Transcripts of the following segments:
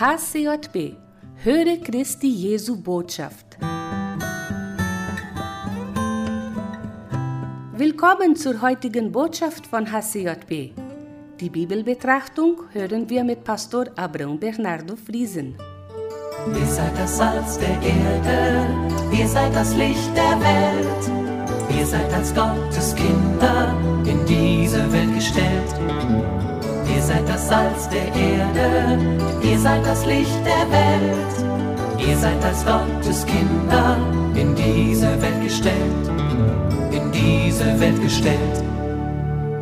HCJB Höre Christi Jesu Botschaft. Willkommen zur heutigen Botschaft von HCJB. Die Bibelbetrachtung hören wir mit Pastor Abraham Bernardo Friesen. Ihr seid das Salz der Erde, ihr seid das Licht der Welt. Ihr seid als Gottes Kinder in diese Welt gestellt. Ihr seid das Salz der Erde, ihr seid das Licht der Welt. Ihr seid als Gottes Kinder in diese Welt gestellt, in diese Welt gestellt.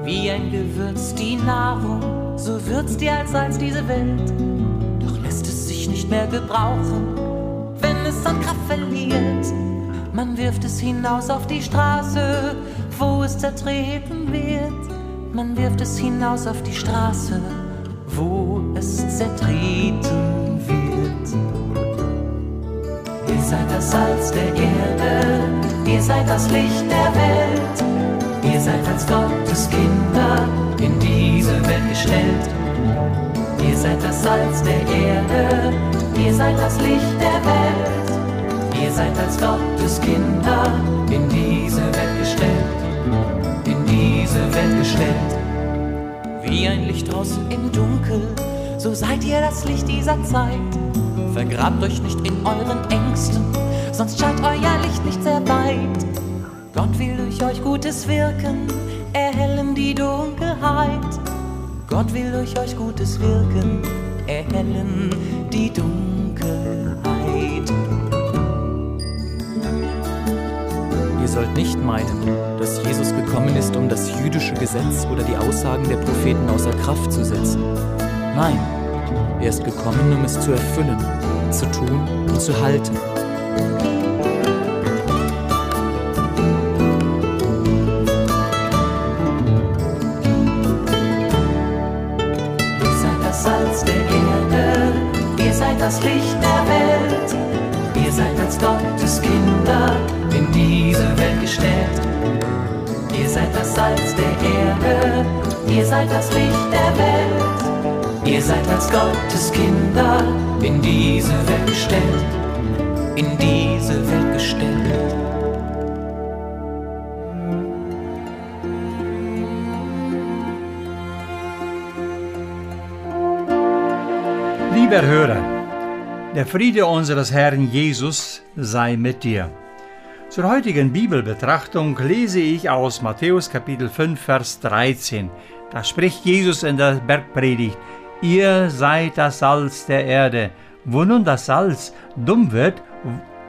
Wie ein Gewürz die Nahrung, so würzt ihr als Salz diese Welt. Doch lässt es sich nicht mehr gebrauchen, wenn es an Kraft verliert. Man wirft es hinaus auf die Straße, wo es zertreten wird. Man wirft es hinaus auf die Straße, wo es zertreten wird. Ihr seid das Salz der Erde, ihr seid das Licht der Welt. Ihr seid als Gottes Kinder in diese Welt gestellt. Ihr seid das Salz der Erde, ihr seid das Licht der Welt. Ihr seid als Gottes Kinder in diese Welt gestellt diese Welt gestellt. Wie ein Licht draußen im Dunkel, so seid ihr das Licht dieser Zeit. Vergrabt euch nicht in euren Ängsten, sonst scheint euer Licht nicht sehr weit. Gott will durch euch Gutes wirken, erhellen die Dunkelheit. Gott will durch euch Gutes wirken, erhellen die Dunkelheit. Ihr sollt nicht meinen, dass Jesus gekommen ist, um das jüdische Gesetz oder die Aussagen der Propheten außer Kraft zu setzen. Nein, er ist gekommen, um es zu erfüllen, zu tun und zu halten. Ihr seid das Salz der Erde, ihr seid das Licht der Welt, diese Welt gestellt. Ihr seid das Salz der Erde, ihr seid das Licht der Welt. Ihr seid als Gottes Kinder in diese Welt gestellt, in diese Welt gestellt. Lieber Hörer, der Friede unseres Herrn Jesus sei mit dir. Zur heutigen Bibelbetrachtung lese ich aus Matthäus Kapitel 5, Vers 13. Da spricht Jesus in der Bergpredigt, Ihr seid das Salz der Erde. Wo nun das Salz dumm wird,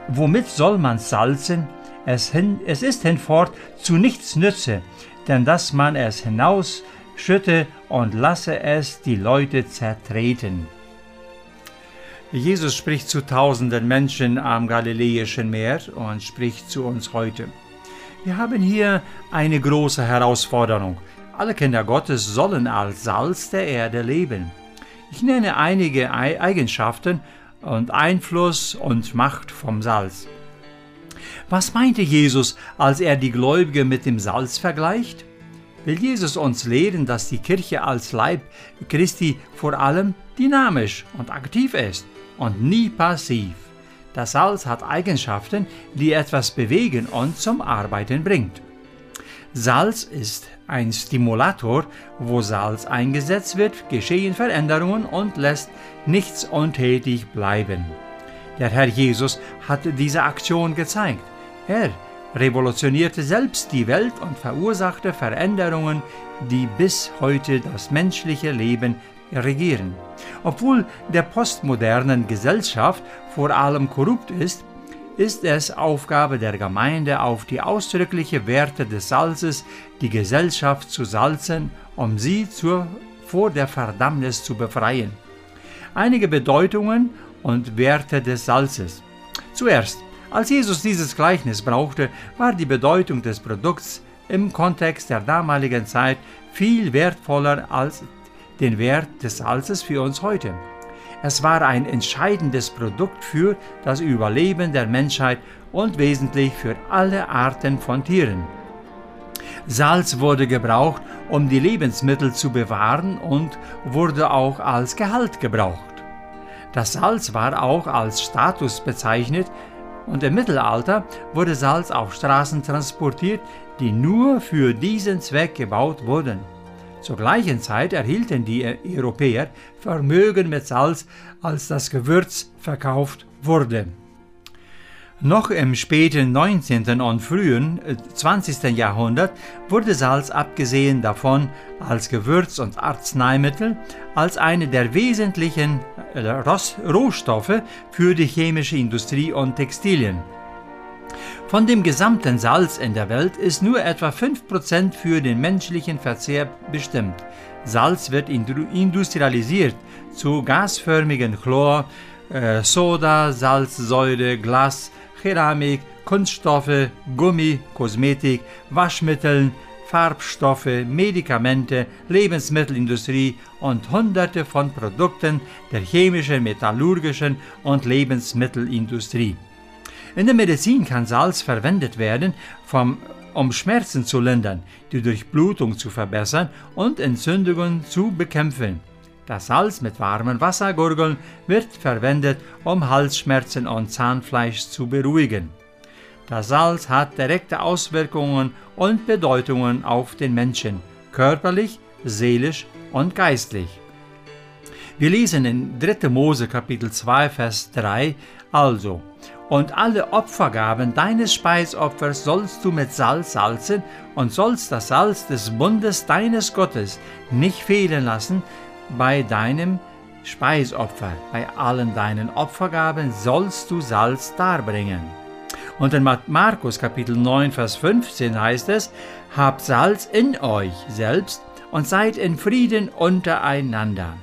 womit soll man salzen? Es, hin, es ist hinfort zu nichts nütze, denn dass man es hinausschütte und lasse es die Leute zertreten. Jesus spricht zu tausenden Menschen am Galiläischen Meer und spricht zu uns heute. Wir haben hier eine große Herausforderung. Alle Kinder Gottes sollen als Salz der Erde leben. Ich nenne einige Eigenschaften und Einfluss und Macht vom Salz. Was meinte Jesus, als er die Gläubige mit dem Salz vergleicht? Will Jesus uns lehren, dass die Kirche als Leib Christi vor allem dynamisch und aktiv ist und nie passiv. Das Salz hat Eigenschaften, die etwas bewegen und zum Arbeiten bringt. Salz ist ein Stimulator, wo Salz eingesetzt wird, geschehen Veränderungen und lässt nichts untätig bleiben. Der Herr Jesus hat diese Aktion gezeigt. Er revolutionierte selbst die Welt und verursachte Veränderungen, die bis heute das menschliche Leben regieren. Obwohl der postmodernen Gesellschaft vor allem korrupt ist, ist es Aufgabe der Gemeinde, auf die ausdrücklichen Werte des Salzes die Gesellschaft zu salzen, um sie zur, vor der Verdammnis zu befreien. Einige Bedeutungen und Werte des Salzes. Zuerst, als Jesus dieses Gleichnis brauchte, war die Bedeutung des Produkts im Kontext der damaligen Zeit viel wertvoller als den Wert des Salzes für uns heute. Es war ein entscheidendes Produkt für das Überleben der Menschheit und wesentlich für alle Arten von Tieren. Salz wurde gebraucht, um die Lebensmittel zu bewahren und wurde auch als Gehalt gebraucht. Das Salz war auch als Status bezeichnet und im Mittelalter wurde Salz auf Straßen transportiert, die nur für diesen Zweck gebaut wurden. Zur gleichen Zeit erhielten die Europäer Vermögen mit Salz, als das Gewürz verkauft wurde. Noch im späten 19. und frühen 20. Äh, Jahrhundert wurde Salz abgesehen davon als Gewürz- und Arzneimittel als eine der wesentlichen äh, Rohstoffe für die chemische Industrie und Textilien. Von dem gesamten Salz in der Welt ist nur etwa 5% für den menschlichen Verzehr bestimmt. Salz wird industrialisiert zu gasförmigen Chlor, äh, Soda, Salzsäure, Glas, Keramik, Kunststoffe, Gummi, Kosmetik, Waschmitteln, Farbstoffe, Medikamente, Lebensmittelindustrie und hunderte von Produkten der chemischen, metallurgischen und Lebensmittelindustrie. In der Medizin kann Salz verwendet werden, vom, um Schmerzen zu lindern, die Durchblutung zu verbessern und Entzündungen zu bekämpfen. Das Salz mit warmem Wasser gurgeln wird verwendet, um Halsschmerzen und Zahnfleisch zu beruhigen. Das Salz hat direkte Auswirkungen und Bedeutungen auf den Menschen, körperlich, seelisch und geistlich. Wir lesen in 3. Mose Kapitel 2 Vers 3 also und alle Opfergaben deines Speisopfers sollst du mit Salz salzen und sollst das Salz des Bundes deines Gottes nicht fehlen lassen, bei deinem Speisopfer, bei allen deinen Opfergaben sollst du Salz darbringen. Und in Markus Kapitel 9, Vers 15 heißt es, Habt Salz in euch selbst und seid in Frieden untereinander.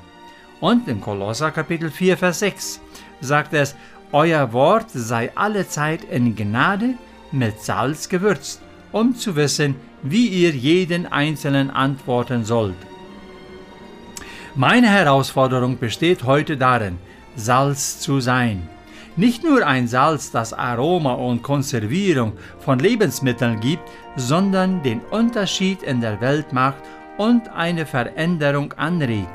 Und in Kolosser Kapitel 4, Vers 6 sagt es, Euer Wort sei allezeit in Gnade mit Salz gewürzt, um zu wissen, wie ihr jeden Einzelnen antworten sollt. Meine Herausforderung besteht heute darin, Salz zu sein. Nicht nur ein Salz, das Aroma und Konservierung von Lebensmitteln gibt, sondern den Unterschied in der Welt macht und eine Veränderung anregt.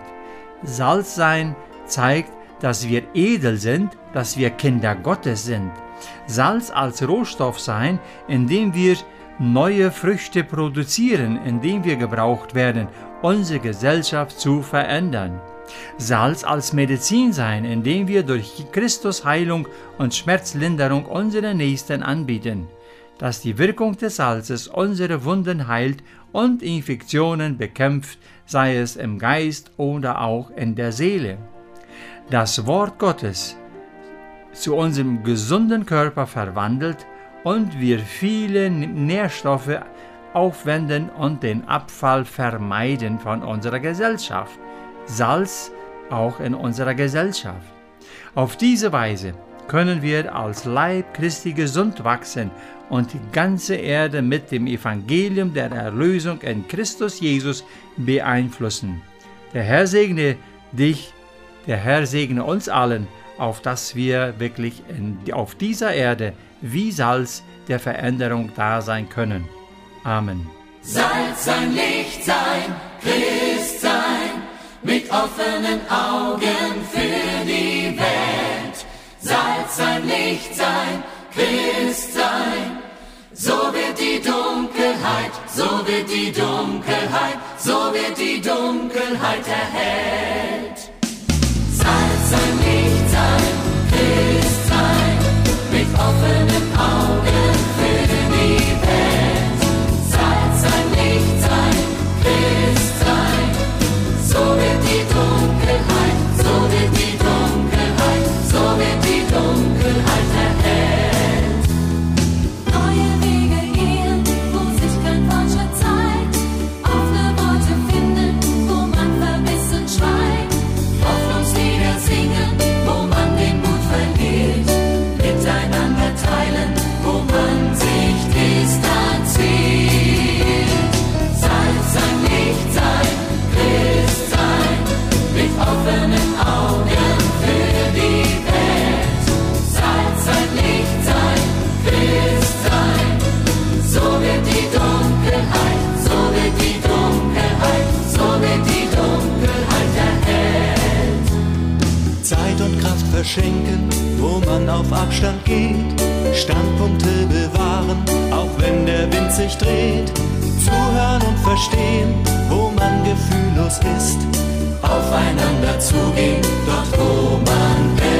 Salz sein zeigt, dass wir edel sind, dass wir Kinder Gottes sind. Salz als Rohstoff sein, indem wir neue Früchte produzieren, indem wir gebraucht werden unsere Gesellschaft zu verändern. Salz als Medizin sein, indem wir durch Christus Heilung und Schmerzlinderung unseren Nächsten anbieten. Dass die Wirkung des Salzes unsere Wunden heilt und Infektionen bekämpft, sei es im Geist oder auch in der Seele. Das Wort Gottes zu unserem gesunden Körper verwandelt und wir viele Nährstoffe aufwenden und den Abfall vermeiden von unserer Gesellschaft. Salz auch in unserer Gesellschaft. Auf diese Weise können wir als Leib Christi gesund wachsen und die ganze Erde mit dem Evangelium der Erlösung in Christus Jesus beeinflussen. Der Herr segne dich, der Herr segne uns allen, auf dass wir wirklich in, auf dieser Erde wie Salz der Veränderung da sein können. Amen. Salz sein, Licht sein, Christ sein, mit offenen Augen für die Welt. Salz sein, Licht sein, Christ sein, so wird die Dunkelheit, so wird die Dunkelheit, so wird die Dunkelheit erhellt. Salz sein, Licht schenken, wo man auf Abstand geht. Standpunkte bewahren, auch wenn der Wind sich dreht. Zuhören und verstehen, wo man gefühllos ist. Aufeinander zugehen, dort wo man will.